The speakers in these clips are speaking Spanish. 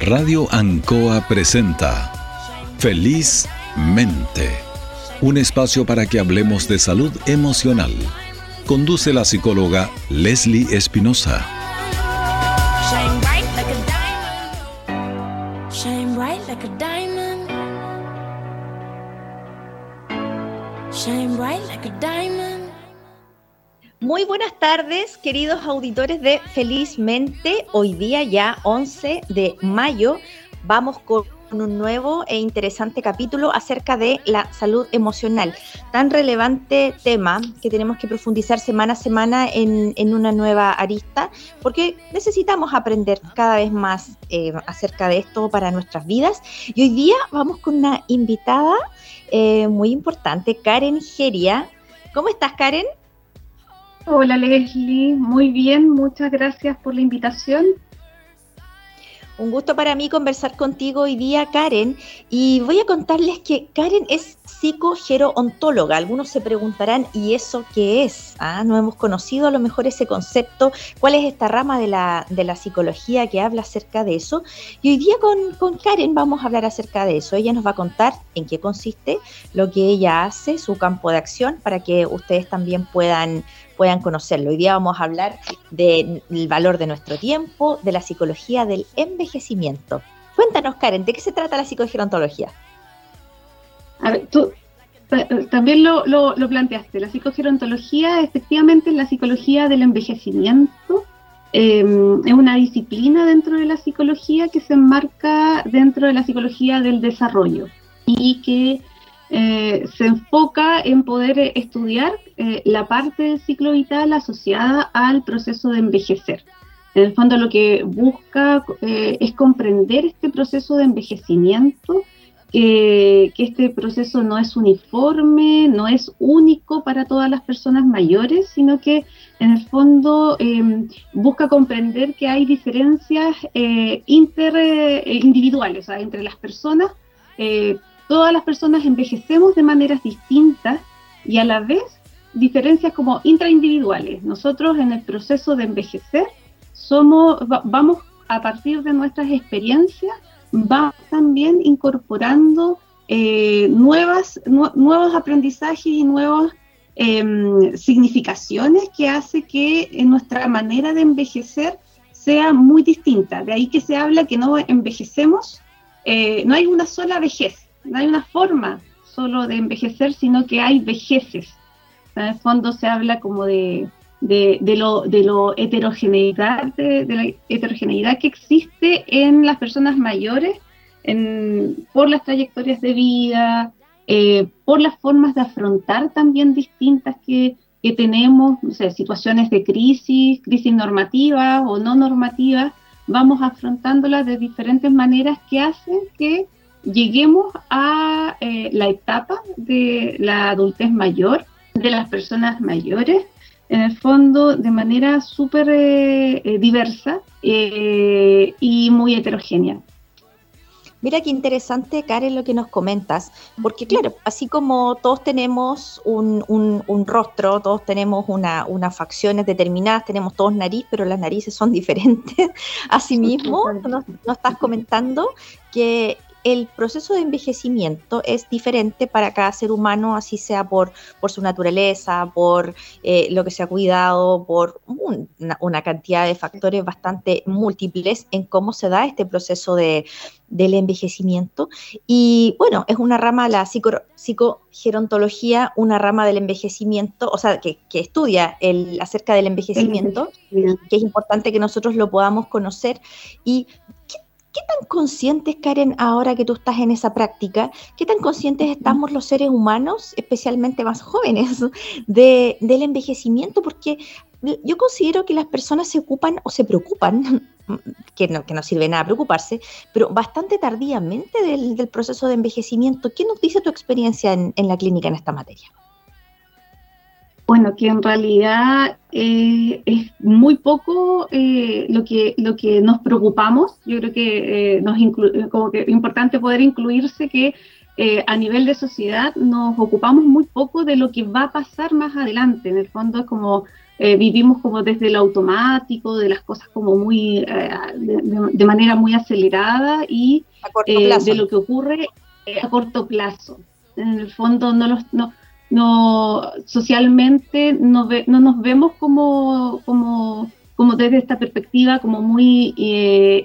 Radio Ancoa presenta Feliz Mente, un espacio para que hablemos de salud emocional. Conduce la psicóloga Leslie Espinosa. Muy buenas tardes, queridos auditores de Felizmente. Hoy día ya 11 de mayo vamos con un nuevo e interesante capítulo acerca de la salud emocional. Tan relevante tema que tenemos que profundizar semana a semana en, una nueva arista, porque necesitamos aprender cada vez más eh, acerca de esto para nuestras vidas. Y hoy día vamos con una invitada eh, muy importante, Karen Geria. ¿Cómo estás, Karen? Hola Leslie, muy bien, muchas gracias por la invitación. Un gusto para mí conversar contigo hoy día, Karen. Y voy a contarles que Karen es psicogeroontóloga. Algunos se preguntarán, ¿y eso qué es? Ah, no hemos conocido a lo mejor ese concepto. ¿Cuál es esta rama de la, de la psicología que habla acerca de eso? Y hoy día con, con Karen vamos a hablar acerca de eso. Ella nos va a contar en qué consiste, lo que ella hace, su campo de acción, para que ustedes también puedan puedan conocerlo. Hoy día vamos a hablar del valor de nuestro tiempo, de la psicología del envejecimiento. Cuéntanos, Karen, ¿de qué se trata la psicogerontología? A ver, tú también lo, lo, planteaste. La psicogerontología efectivamente es la psicología del envejecimiento. Em, es una disciplina dentro de la psicología que se enmarca dentro de la psicología del desarrollo y que eh, se enfoca en poder eh, estudiar eh, la parte del ciclo vital asociada al proceso de envejecer. En el fondo lo que busca es comprender este proceso de envejecimiento, que este proceso no es uniforme, no es único para todas las personas mayores, sino que en el fondo em, busca comprender que hay diferencias interindividuales entre las personas todas las personas envejecemos de maneras distintas y a la vez diferencias como intraindividuales. Nosotros en el proceso de envejecer somos, vamos a partir de nuestras experiencias, vamos también incorporando eh, nuevos aprendizajes y nuevas em, significaciones que hace que nuestra manera de envejecer sea muy distinta. De ahí que se habla que no envejecemos, eh, no hay una sola vejez, no hay una forma solo de envejecer, sino que hay vejeces. En el fondo se habla como de, de, lo, de lo heterogeneidad, de, la heterogeneidad que existe en las personas mayores en, por las trayectorias de vida, eh, por las formas de afrontar también distintas que, que tenemos, no sé, situaciones de crisis, crisis normativa o no normativa, vamos afrontándolas de diferentes maneras que hacen que lleguemos a eh, la etapa de la adultez mayor, de las personas mayores, en el fondo de manera súper eh, eh, diversa y muy heterogénea. Mira qué interesante, Karen, lo que nos comentas, porque claro, así como todos tenemos un, rostro, todos tenemos una, unas facciones determinadas, tenemos todos nariz, pero las narices son diferentes. Asimismo, nos, nos estás comentando que el proceso de envejecimiento es diferente para cada ser humano, así sea por, por su naturaleza, por eh, lo que se ha cuidado, por una, cantidad de factores bastante múltiples en cómo se da este proceso de, del envejecimiento. Y bueno, es una rama, la psicogerontología, una rama del envejecimiento, o sea, que, estudia el, acerca del envejecimiento, que es importante que nosotros lo podamos conocer. ¿Y qué ¿Qué tan conscientes, Karen, ahora que tú estás en esa práctica, qué tan conscientes estamos los seres humanos, especialmente más jóvenes, de, del envejecimiento? Porque yo considero que las personas se ocupan o se preocupan, que no, que no sirve nada preocuparse, pero bastante tardíamente del, proceso de envejecimiento. ¿Qué nos dice tu experiencia en la clínica en esta materia? Bueno, que en realidad eh, es muy poco eh, lo, que, lo que nos preocupamos. Yo creo que, eh, nos como que es importante poder incluirse que a nivel de sociedad nos ocupamos muy poco de lo que va a pasar más adelante. En el fondo es como eh, vivimos como desde lo automático, de las cosas como muy, eh, de, manera muy acelerada y de lo que ocurre a corto plazo. En el fondo no los, no, no socialmente no, no nos vemos como, como, como desde esta perspectiva como muy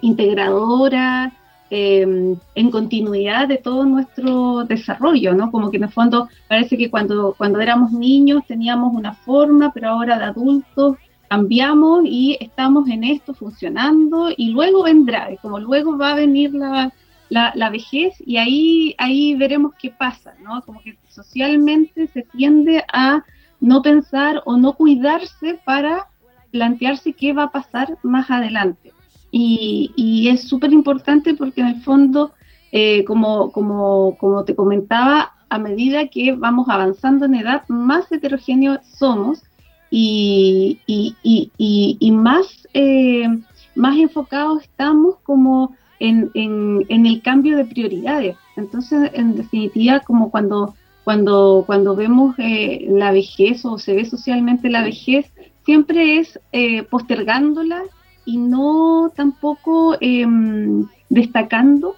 integradora, Em, en continuidad de todo nuestro desarrollo, ¿no? Como que en el fondo parece que cuando, cuando éramos niños teníamos una forma, pero ahora de adultos cambiamos y estamos en esto funcionando y luego vendrá, como luego va a venir la, la, vejez y ahí, ahí veremos qué pasa, ¿no? Como que socialmente se tiende a no pensar o no cuidarse para plantearse qué va a pasar más adelante. Y, es súper importante porque en el fondo, eh, como, como, como te comentaba, a medida que vamos avanzando en edad, más heterogéneos somos y, y, más, eh, más enfocados estamos como en, en, el cambio de prioridades. Entonces, en definitiva, como cuando, cuando, cuando vemos eh, la vejez o se ve socialmente la vejez, siempre es postergándola y no tampoco em, destacando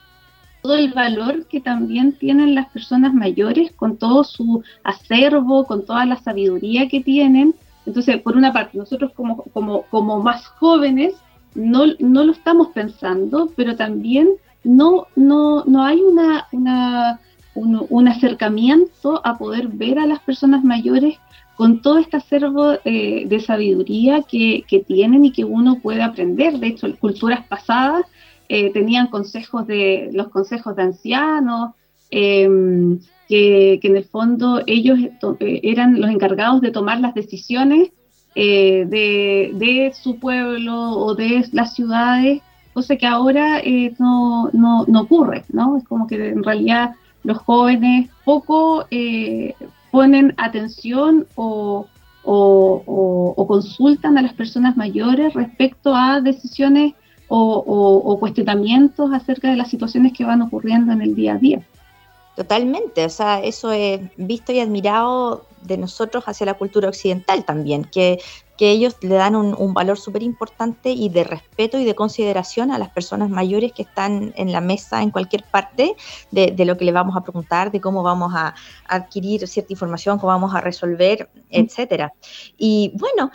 todo el valor que también tienen las personas mayores con todo su acervo, con toda la sabiduría que tienen. Entonces, por una parte, nosotros como, como, como más jóvenes no, no lo estamos pensando, pero también no, no, no hay una, una, un, acercamiento a poder ver a las personas mayores con todo este acervo eh, de sabiduría que, tienen y que uno puede aprender. De hecho, culturas pasadas eh, tenían consejos de los consejos de ancianos, em, que, en el fondo ellos eh, eran los encargados de tomar las decisiones de, su pueblo o de las ciudades, cosa que ahora no, no, no, ocurre, ¿no? Es como que en realidad los jóvenes poco ponen atención o, consultan a las personas mayores respecto a decisiones o, cuestionamientos acerca de las situaciones que van ocurriendo en el día a día. Totalmente, o sea, eso es visto y admirado de nosotros hacia la cultura occidental también, que que ellos le dan un, valor súper importante y de respeto y de consideración a las personas mayores que están en la mesa en cualquier parte de, lo que le vamos a preguntar, de cómo vamos a adquirir cierta información, cómo vamos a resolver, etcétera. Y bueno,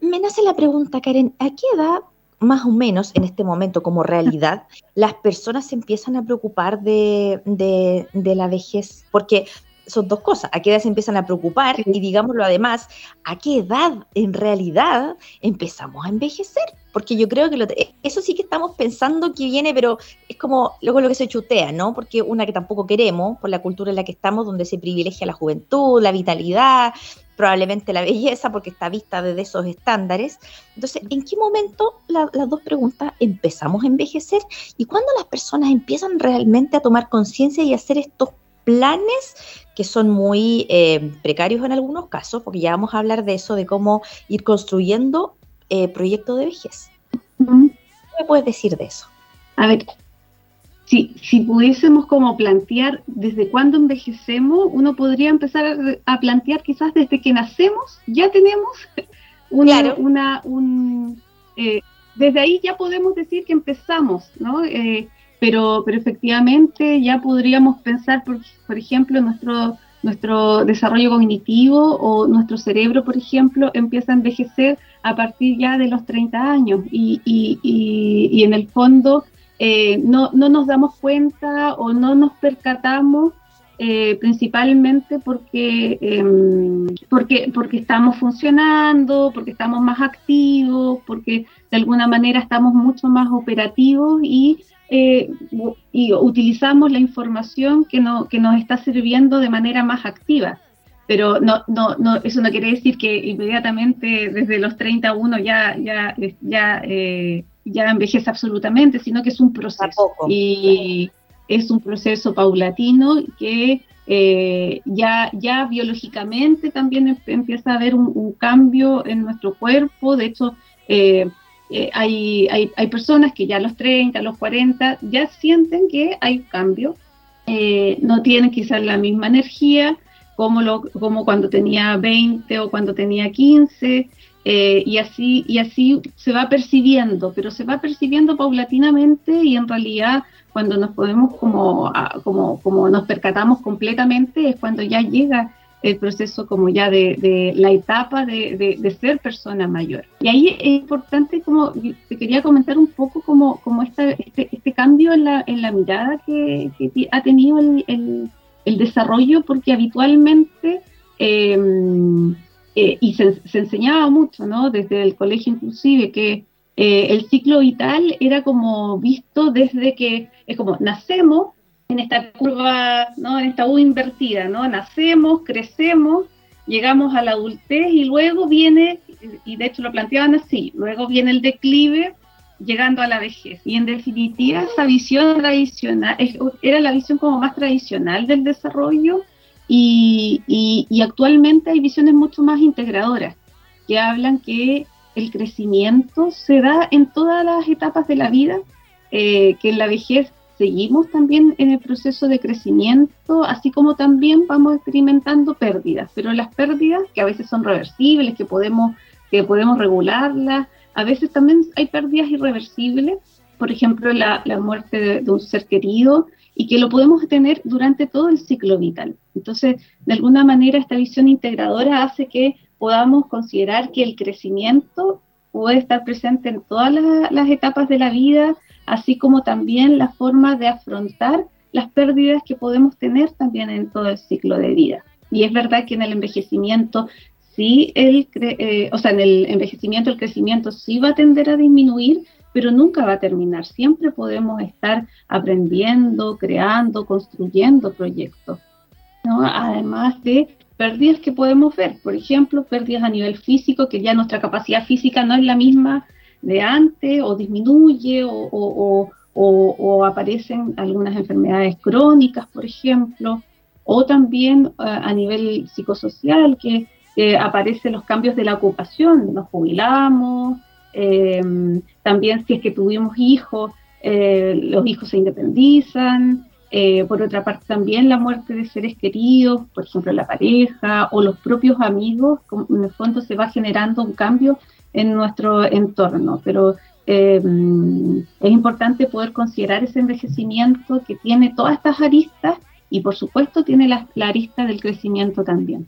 me nace la pregunta, Karen, ¿a qué edad más o menos en este momento como realidad, las personas se empiezan a preocupar de, de, la vejez, porque son dos cosas, a qué edad se empiezan a preocupar y digámoslo además, a qué edad en realidad empezamos a envejecer, porque yo creo que eso sí que estamos pensando que viene, pero es como luego lo que se chutea, ¿no? Porque una que tampoco queremos, por la cultura en la que estamos, donde se privilegia la juventud, la vitalidad, probablemente la belleza, porque está vista desde esos estándares. Entonces, ¿en qué momento, las dos preguntas, empezamos a envejecer? ¿Y cuándo las personas empiezan realmente a tomar conciencia y a hacer estos planes que son muy eh, precarios en algunos casos, porque ya vamos a hablar de eso, de cómo ir construyendo eh, proyectos de vejez. ¿Qué me puedes decir de eso? A ver, si, si pudiésemos como plantear desde cuándo envejecemos, uno podría empezar a plantear quizás desde que nacemos, ya tenemos una, una un, eh, desde ahí ya podemos decir que empezamos, ¿no? Pero, pero efectivamente ya podríamos pensar, por, por ejemplo, nuestro, nuestro desarrollo cognitivo o nuestro cerebro, por ejemplo, empieza a envejecer a partir ya de los 30 años. Y, y, y, en el fondo eh, no, no, nos damos cuenta o no nos percatamos eh, principalmente porque, em, porque, porque estamos funcionando, porque estamos más activos, porque de alguna manera estamos mucho más operativos y eh, y utilizamos la información que, no, que nos está sirviendo de manera más activa. Pero no, no, no, eso no quiere decir que inmediatamente desde los 31 ya, ya, ya, eh, ya envejece absolutamente, sino que es un proceso. Y es un proceso paulatino que eh, ya, ya biológicamente también em, empieza a haber un, cambio en nuestro cuerpo. De hecho, eh, eh, hay, hay, hay, personas que ya a los 30, a los 40 ya sienten que hay cambio, eh, no tienen quizás la misma energía como, lo, como cuando tenía 20 o cuando tenía 15, eh, y, así, y así se va percibiendo, pero se va percibiendo paulatinamente y en realidad cuando nos podemos como, como, como nos percatamos completamente es cuando ya llega el proceso como ya de, la etapa de, ser persona mayor. Y ahí es importante, como te quería comentar un poco como, como este, este, cambio en la, mirada que, ha tenido el, el, desarrollo, porque habitualmente, em, eh, y se, enseñaba mucho, ¿no? Desde el colegio inclusive, que eh, el ciclo vital era como visto desde que es como nacemos en esta curva, ¿no? en esta U invertida, ¿no? Nacemos, crecemos, llegamos a la adultez y luego viene, y de hecho lo planteaban así, luego viene el declive llegando a la vejez. Y en definitiva esa visión tradicional, era la visión como más tradicional del desarrollo y, y, actualmente hay visiones mucho más integradoras que hablan que el crecimiento se da en todas las etapas de la vida, eh, que en la vejez seguimos también en el proceso de crecimiento, así como también vamos experimentando pérdidas, pero las pérdidas que a veces son reversibles, que podemos, que podemos regularlas, a veces también hay pérdidas irreversibles, por ejemplo la, muerte de, un ser querido, y que lo podemos tener durante todo el ciclo vital. Entonces, de alguna manera, esta visión integradora hace que podamos considerar que el crecimiento puede estar presente en todas las etapas de la vida, así como también la forma de afrontar las pérdidas que podemos tener también en todo el ciclo de vida. Y es verdad que en el envejecimiento sí, el, eh, o sea, en el envejecimiento el crecimiento sí va a tender a disminuir, pero nunca va a terminar. Siempre podemos estar aprendiendo, creando, construyendo proyectos. ¿no? Además de pérdidas que podemos ver, por ejemplo, pérdidas a nivel físico, que ya nuestra capacidad física no es la misma de antes o disminuye o, aparecen algunas enfermedades crónicas, por ejemplo, o también eh, a nivel psicosocial que aparecen los cambios de la ocupación, nos jubilamos, em, también si es que tuvimos hijos, eh, los hijos se independizan, eh, por otra parte también la muerte de seres queridos, por ejemplo la pareja o los propios amigos, en el fondo se va generando un cambio en nuestro entorno, pero eh, es importante poder considerar ese envejecimiento que tiene todas estas aristas y por supuesto tiene la, la arista del crecimiento también.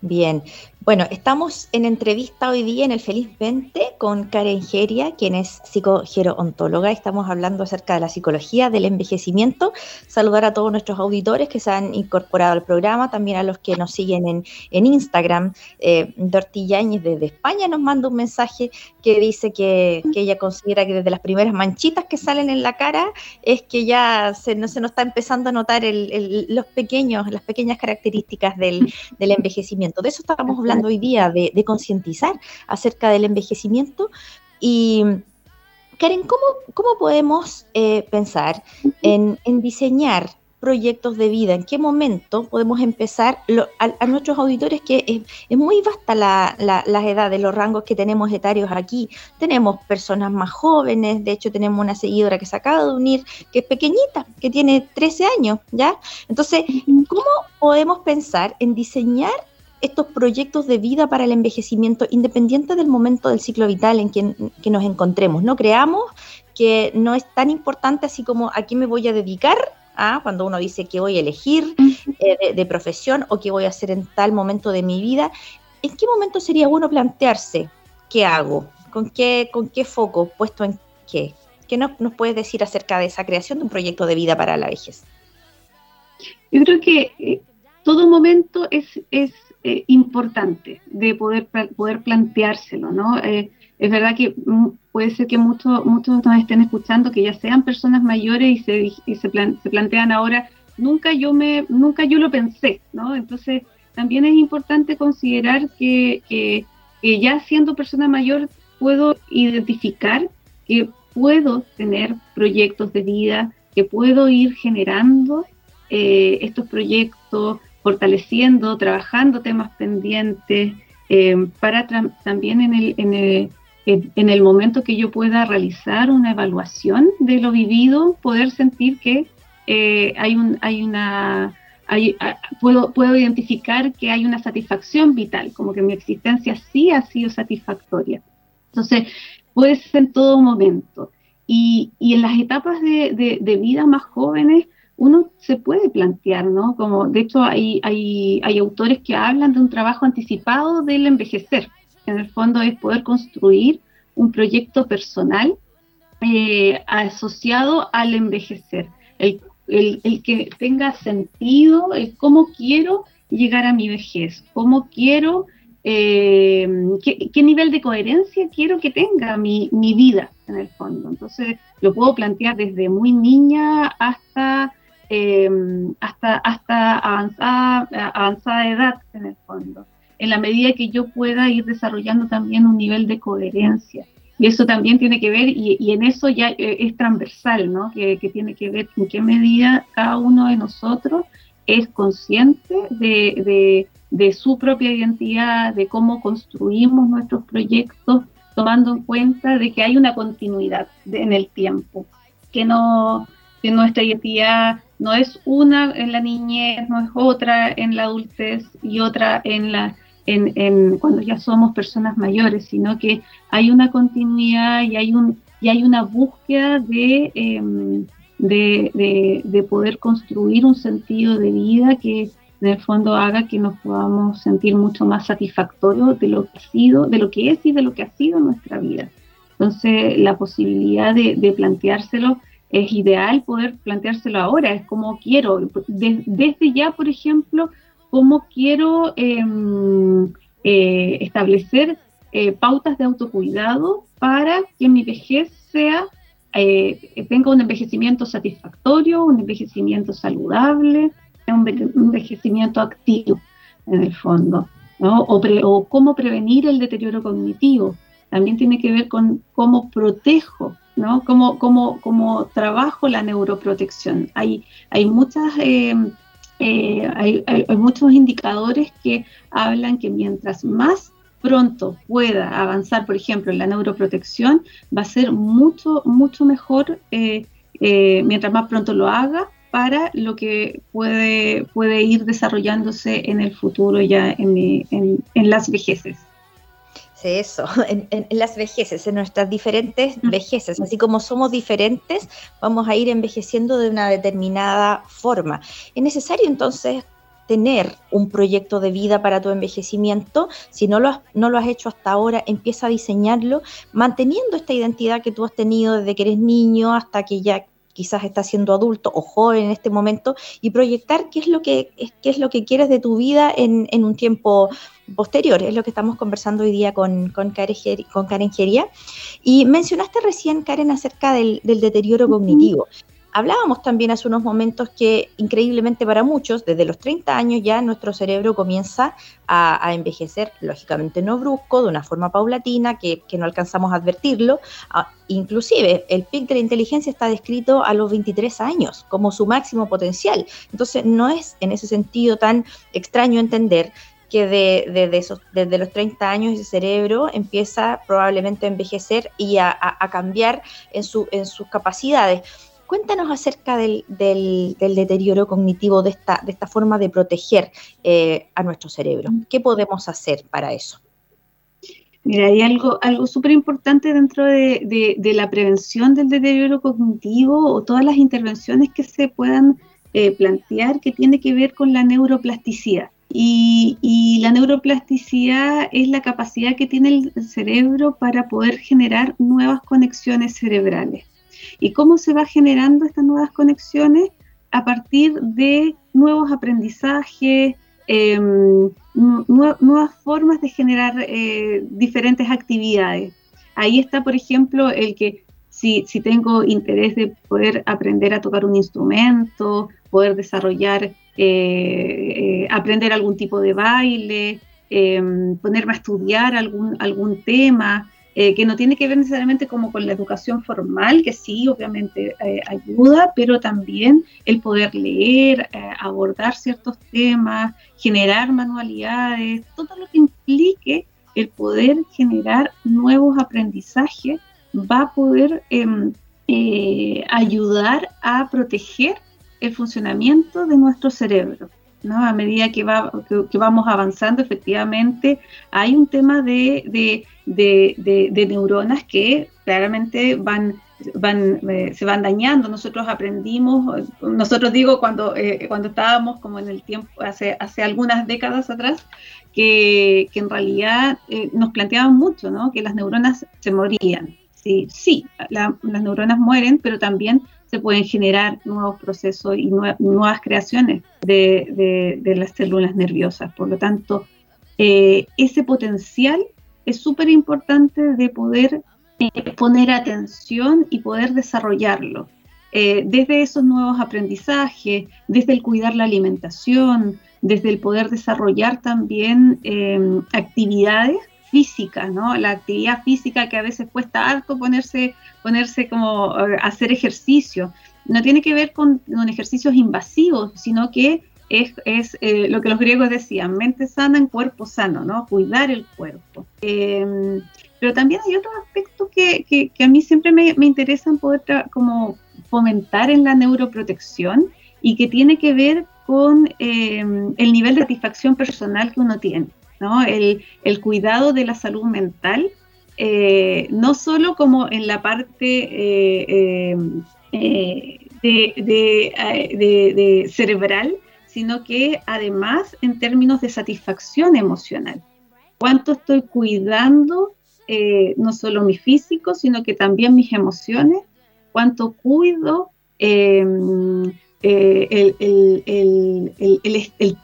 Bien, bueno, estamos en entrevista hoy día en el Feliz 20 con Karen Geria, quien es psicogeroontóloga. Estamos hablando acerca de la psicología del envejecimiento. Saludar a todos nuestros auditores que se han incorporado al programa, también a los que nos siguen en, en Instagram. Eh, Dortillañez desde España nos manda un mensaje que dice que, ella considera que desde las primeras manchitas que salen en la cara es que ya se, no, se nos está empezando a notar los pequeños, las pequeñas características del, del envejecimiento. De eso estamos hablando hoy día de, concientizar acerca del envejecimiento. Y Karen, ¿cómo, podemos eh, pensar en, diseñar proyectos de vida? ¿En qué momento podemos empezar a, nuestros auditores que es, muy vasta la, las edades, los rangos que tenemos etarios aquí? Tenemos personas más jóvenes, de hecho tenemos una seguidora que se acaba de unir, que es pequeñita, que tiene 13 años, ¿ya? Entonces, ¿cómo podemos pensar en diseñar estos proyectos de vida para el envejecimiento, independiente del momento del ciclo vital en que, nos encontremos. No creamos que no es tan importante así como a qué me voy a dedicar, ¿ah? cuando uno dice que voy a elegir eh, de, profesión o qué voy a hacer en tal momento de mi vida. ¿En qué momento sería bueno plantearse qué hago? ¿Con qué, con qué foco? ¿Puesto en qué? ¿Qué nos, nos puedes decir acerca de esa creación de un proyecto de vida para la vejez? Yo creo que eh, todo momento es, es eh, importante de poder, poder planteárselo, ¿no? Eh, es verdad que puede ser que muchos muchos nos estén escuchando que ya sean personas mayores y se, se, se, plantean ahora, nunca yo, me, nunca yo lo pensé, ¿no? Entonces, también es importante considerar que, que, ya siendo persona mayor puedo identificar que puedo tener proyectos de vida, que puedo ir generando eh, estos proyectos, fortaleciendo, trabajando temas pendientes, eh, para también en el, en, el, en el momento que yo pueda realizar una evaluación de lo vivido, poder sentir que eh, hay, un, hay, una, puedo, puedo identificar que hay una satisfacción vital, como que mi existencia sí ha sido satisfactoria. Entonces, puede ser en todo momento. Y, y en las etapas de, de, vida más jóvenes, uno se puede plantear, ¿no? Como, de hecho, hay, hay, hay autores que hablan de un trabajo anticipado del envejecer. En el fondo es poder construir un proyecto personal eh, asociado al envejecer. El el, que tenga sentido, el cómo quiero llegar a mi vejez, cómo quiero, eh, qué, nivel de coherencia quiero que tenga mi, vida en el fondo. Entonces lo puedo plantear desde muy niña hasta, em, hasta, hasta avanzada, avanzada edad en el fondo, en la medida que yo pueda ir desarrollando también un nivel de coherencia. Y eso también tiene que ver, y, en eso ya eh, es transversal, ¿no? Que, tiene que ver en qué medida cada uno de nosotros es consciente de, su propia identidad, de cómo construimos nuestros proyectos, tomando en cuenta de que hay una continuidad en el tiempo, que no que nuestra identidad no es una en la niñez, no es otra en la adultez y otra en la en, cuando ya somos personas mayores, sino que hay una continuidad y hay, un, y hay una búsqueda em, de, de, poder construir un sentido de vida que en el fondo haga que nos podamos sentir mucho más satisfactorios de lo que ha sido, de lo que es y de lo que ha sido nuestra vida. Entonces, la posibilidad de, planteárselo es ideal poder planteárselo ahora, es como quiero, desde ya, por ejemplo, cómo quiero em, eh, establecer eh, pautas de autocuidado para que mi vejez sea, eh, tenga un envejecimiento satisfactorio, un envejecimiento saludable, un envejecimiento activo en el fondo, o, cómo prevenir el deterioro cognitivo. También tiene que ver con cómo protejo ¿no? Cómo, cómo, trabajo la neuroprotección. Hay, hay muchas em, eh, hay, muchos indicadores que hablan que mientras más pronto pueda avanzar, por ejemplo, en la neuroprotección, va a ser mucho, mucho mejor eh, eh, mientras más pronto lo haga para lo que puede, puede ir desarrollándose en el futuro ya en, en las vejeces eso, en, las vejeces, en nuestras diferentes vejeces. Así como somos diferentes, vamos a ir envejeciendo de una determinada forma. Es necesario entonces tener un proyecto de vida para tu envejecimiento. Si no lo, has, no lo has hecho hasta ahora, empieza a diseñarlo manteniendo esta identidad que tú has tenido desde que eres niño hasta que ya quizás estás siendo adulto o joven en este momento y proyectar qué es lo que, qué es lo que quieres de tu vida en, en un tiempo posterior, es lo que estamos conversando hoy día con, con, Karen, con Karen Geria. Y mencionaste recién, Karen, acerca del, deterioro cognitivo. Hablábamos también hace unos momentos que increíblemente para muchos, desde los 30 años ya nuestro cerebro comienza a, envejecer, lógicamente no brusco, de una forma paulatina, que, no alcanzamos a advertirlo. Ah, inclusive el pic de la inteligencia está descrito a los 23 años como su máximo potencial. Entonces no es en ese sentido tan extraño entender que esos, desde los 30 años ese cerebro empieza probablemente a envejecer y a, cambiar en, su, en sus capacidades. Cuéntanos acerca del, deterioro cognitivo, de esta, de esta forma de proteger eh, a nuestro cerebro. ¿Qué podemos hacer para eso? Mira, hay algo, algo súper importante dentro de, la prevención del deterioro cognitivo o todas las intervenciones que se puedan eh, plantear que tiene que ver con la neuroplasticidad. Y, la neuroplasticidad es la capacidad que tiene el cerebro para poder generar nuevas conexiones cerebrales. ¿Y cómo se va generando estas nuevas conexiones? A partir de nuevos aprendizajes, em, nuevas formas de generar eh, diferentes actividades. Ahí está, por ejemplo, el que si, si tengo interés de poder aprender a tocar un instrumento, poder desarrollar eh, eh, aprender algún tipo de baile, em, ponerme a estudiar algún, algún tema, eh, que no tiene que ver necesariamente como con la educación formal, que sí, obviamente ayuda, pero también el poder leer, abordar ciertos temas, generar manualidades, todo lo que implique el poder generar nuevos aprendizajes va a poder em, ayudar a proteger el funcionamiento de nuestro cerebro. ¿no? A medida que, va, que, vamos avanzando, efectivamente, hay un tema de, de, neuronas que claramente van, van, eh, se van dañando. Nosotros aprendimos, nosotros digo, cuando, eh, cuando estábamos como en el tiempo, hace, hace algunas décadas atrás, que, en realidad eh, nos planteaban mucho, ¿no? que las neuronas se morían. Sí, sí las neuronas mueren, pero también se pueden generar nuevos procesos y nuevas creaciones de, las células nerviosas. Por lo tanto, eh, ese potencial es súper importante de poder eh, poner atención y poder desarrollarlo. Eh, desde esos nuevos aprendizajes, desde el cuidar la alimentación, desde el poder desarrollar también actividades física, ¿no? La actividad física que a veces cuesta harto ponerse, ponerse como eh, hacer ejercicio. No tiene que ver con, ejercicios invasivos, sino que es, eh, lo que los griegos decían, mente sana en cuerpo sano, ¿no? Cuidar el cuerpo. Em, pero también hay otros aspectos que, que, a mí siempre me, me interesan poder como fomentar en la neuroprotección y que tiene que ver con em, el nivel de satisfacción personal que uno tiene. El, cuidado de la salud mental, eh, no solo como en la parte eh, eh, cerebral, sino que además en términos de satisfacción emocional. ¿Cuánto estoy cuidando no solo mi físico, sino que también mis emociones? ¿Cuánto cuido el,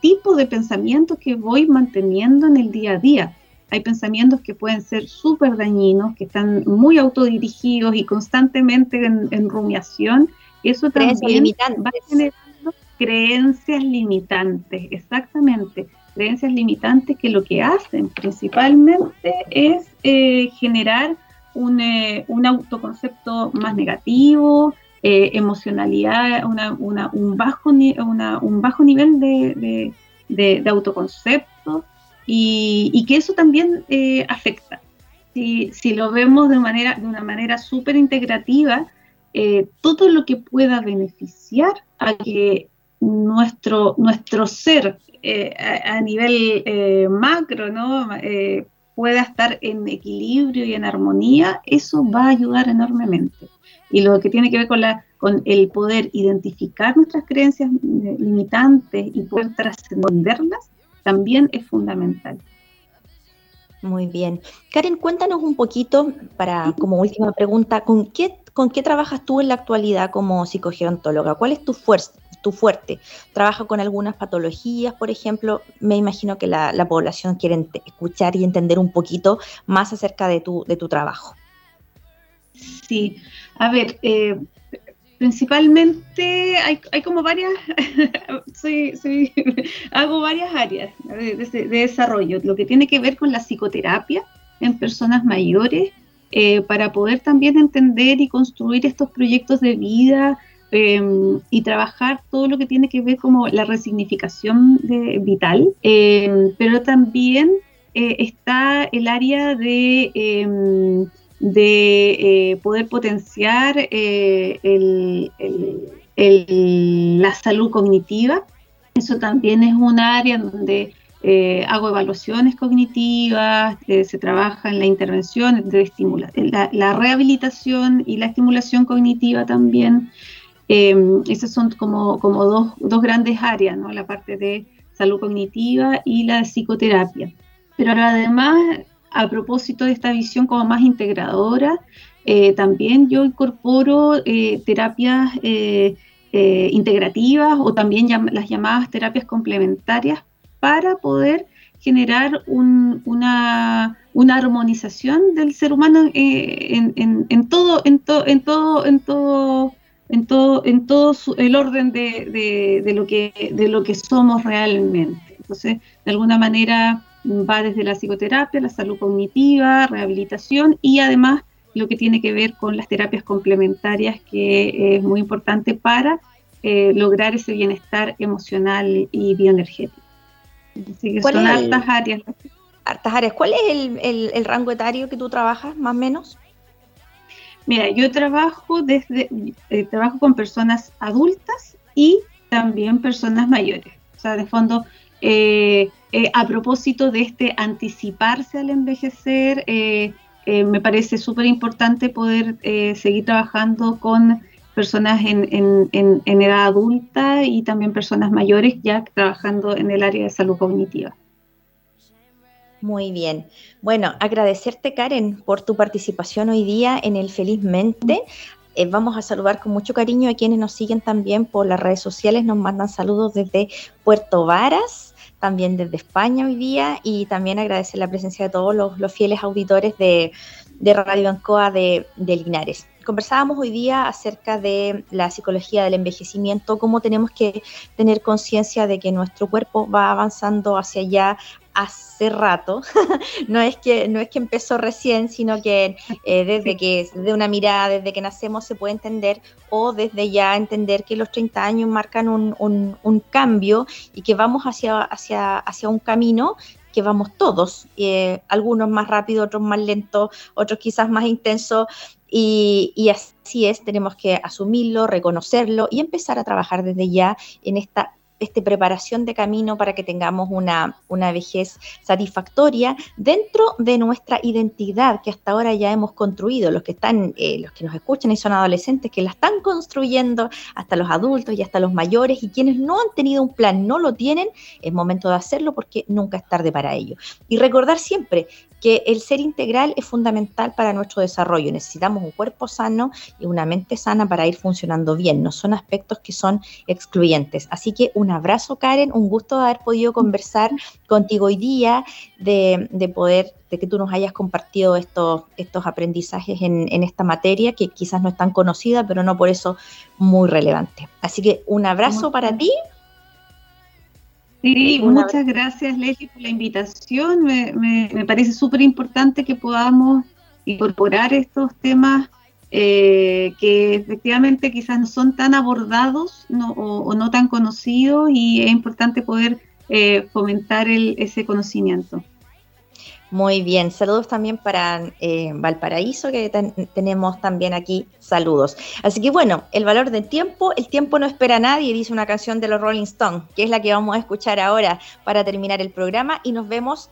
tipo de pensamiento que voy manteniendo en el día a día. Hay pensamientos que pueden ser súper dañinos, que están muy autodirigidos y constantemente en, rumiación. Eso también va generando creencias limitantes, exactamente. Creencias limitantes que lo que hacen principalmente es eh, generar un, eh, un autoconcepto más negativo, eh, emocionalidad, un, bajo un bajo nivel de, autoconcepto y, que eso también eh, afecta. Si, lo vemos de una manera súper integrativa, eh, todo lo que pueda beneficiar a que nuestro, nuestro ser a, nivel macro ¿no? Pueda estar en equilibrio y en armonía, eso va a ayudar enormemente. Y lo que tiene que ver con, la, con el poder identificar nuestras creencias eh, limitantes y poder trascenderlas, también es fundamental. Muy bien. Karen, cuéntanos un poquito, para como última pregunta, ¿con qué, con qué trabajas tú en la actualidad como psicogerontóloga? ¿Cuál es tu, tu fuerte? ¿Trabaja con algunas patologías, por ejemplo? Me imagino que la, la población quiere escuchar y entender un poquito más acerca de tu, de tu trabajo. Sí, a ver, eh, principalmente hay, como varias, hago varias áreas de, desarrollo, lo que tiene que ver con la psicoterapia en personas mayores, eh, para poder también entender y construir estos proyectos de vida em, y trabajar todo lo que tiene que ver como la resignificación de, vital, em, pero también eh, está el área de em, de eh, poder potenciar eh, la salud cognitiva. Eso también es un área donde eh, hago evaluaciones cognitivas, se trabaja en la intervención, de la, la, rehabilitación y la estimulación cognitiva también. Esas son como, como dos, dos, grandes áreas, ¿no? la parte de salud cognitiva y la psicoterapia. Pero además a propósito de esta visión como más integradora, eh, también yo incorporo eh, terapias eh, integrativas o también las llamadas terapias complementarias para poder generar una, armonización del ser humano en, todo, en, todo, en todo, en todo, en todo, en todo el orden de, lo que, de lo que somos realmente. Entonces, de alguna manera, va desde la psicoterapia, la salud cognitiva, rehabilitación y además lo que tiene que ver con las terapias complementarias, que es muy importante para eh, lograr ese bienestar emocional y bioenergético. Así que son hartas áreas. Hartas áreas. ¿Cuál es el, el, rango etario que tú trabajas, más o menos? Mira, yo trabajo desde eh, trabajo con personas adultas y también personas mayores. O sea, de fondo, eh, eh, a propósito de este anticiparse al envejecer, me parece súper importante poder seguir trabajando con personas en, edad adulta y también personas mayores ya trabajando en el área de salud cognitiva. Muy bien. Bueno, agradecerte Karen por tu participación hoy día en el Felizmente. Eh, vamos a saludar con mucho cariño a quienes nos siguen también por las redes sociales, nos mandan saludos desde Puerto Varas, también desde España hoy día y también agradecer la presencia de todos los, fieles auditores de, Radio Ancoa de, de Linares conversábamos hoy día acerca de la psicología del envejecimiento, cómo tenemos que tener conciencia de que nuestro cuerpo va avanzando hacia allá, hace rato, no es que no es que empezó recién, sino que eh, desde que de una mirada, desde que nacemos se puede entender o desde ya entender que los 30 años marcan un, cambio y que vamos hacia, hacia, hacia un camino que vamos todos, eh, algunos más rápido, otros más lentos, otros quizás más intensos, y, y, así es, tenemos que asumirlo, reconocerlo y empezar a trabajar desde ya en esta este, preparación de camino para que tengamos una, una vejez satisfactoria dentro de nuestra identidad que hasta ahora ya hemos construido, los que están, eh, los que nos escuchan y son adolescentes, que la están construyendo hasta los adultos y hasta los mayores, y quienes no han tenido un plan, no lo tienen, es momento de hacerlo porque nunca es tarde para ello. Y recordar siempre que el ser integral es fundamental para nuestro desarrollo. Necesitamos un cuerpo sano y una mente sana para ir funcionando bien. No son aspectos que son excluyentes. Así que un abrazo, Karen. Un gusto de haber podido conversar contigo hoy día, de, poder, de que tú nos hayas compartido estos, estos aprendizajes en, en esta materia que quizás no es tan conocida, pero no por eso muy relevante. Así que un abrazo para ti. Sí, muchas gracias Leslie por la invitación. Me, me, parece súper importante que podamos incorporar estos temas eh, que efectivamente quizás no son tan abordados o, no tan conocidos y es importante poder eh, fomentar el, ese conocimiento. Muy bien, saludos también para eh, Valparaíso, que tenemos también aquí saludos. Así que bueno, el valor del tiempo, el tiempo no espera a nadie, dice una canción de los Rolling Stones, que es la que vamos a escuchar ahora para terminar el programa y nos vemos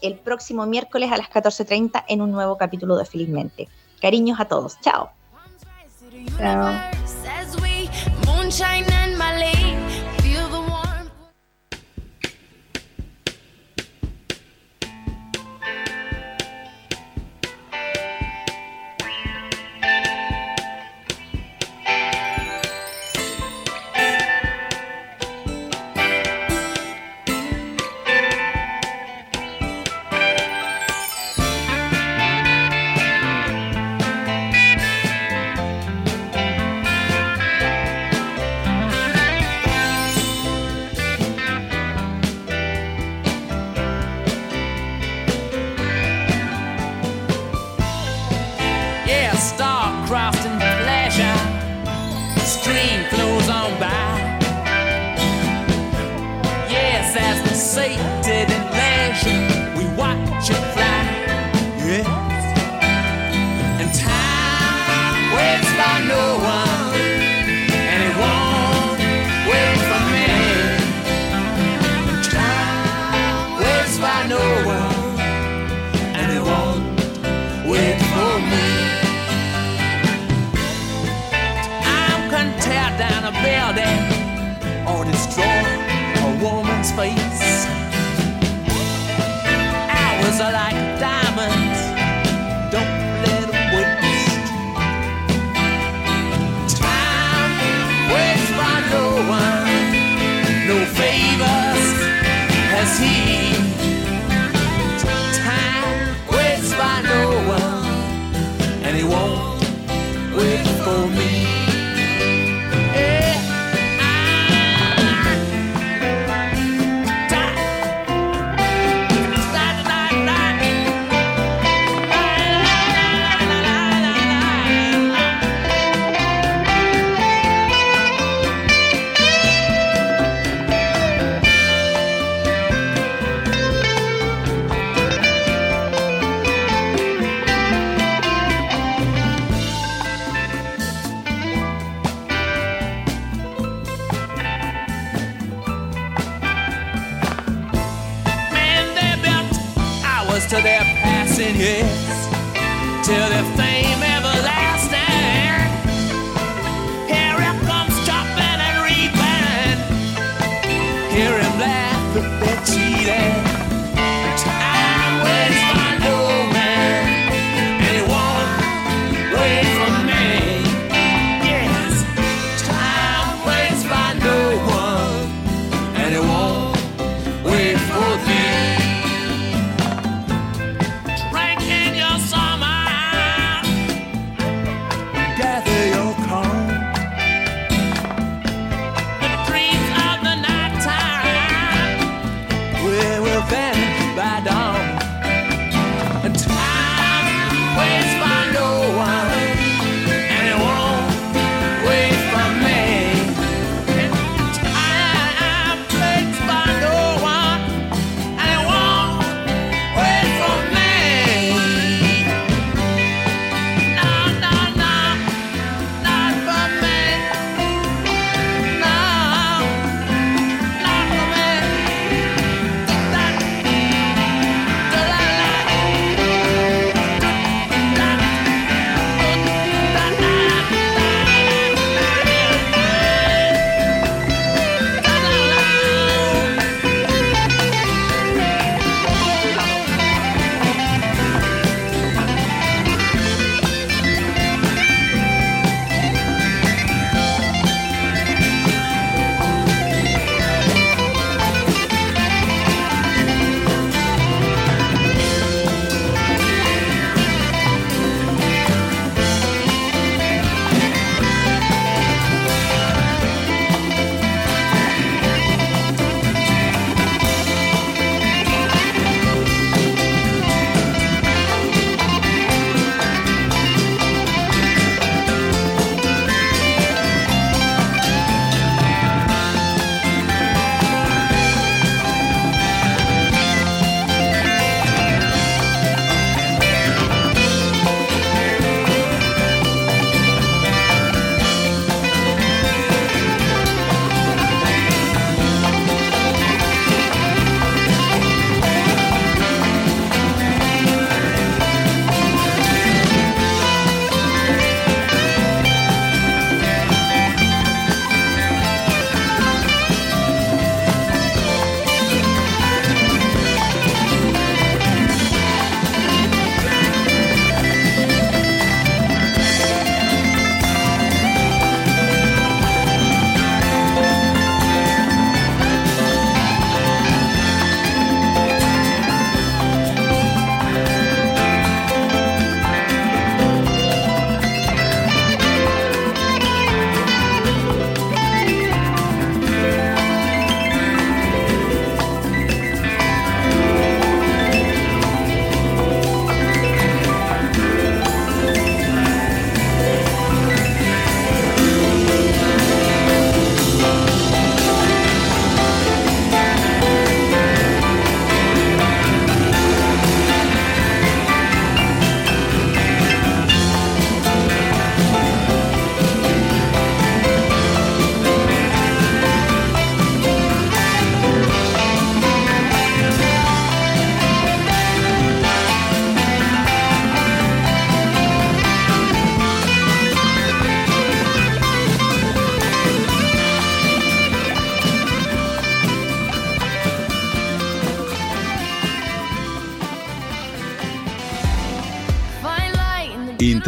el próximo miércoles a las 14.30 en un nuevo capítulo de Felizmente. Cariños a todos, chao. Chao. space. To their passing years, till their fame everlasting. Here it comes chopping and reaping. Hear him laugh at their cheating.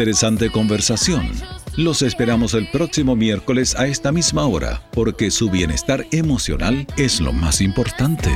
Interesante conversación. Los esperamos el próximo miércoles a esta misma hora, porque su bienestar emocional es lo más importante.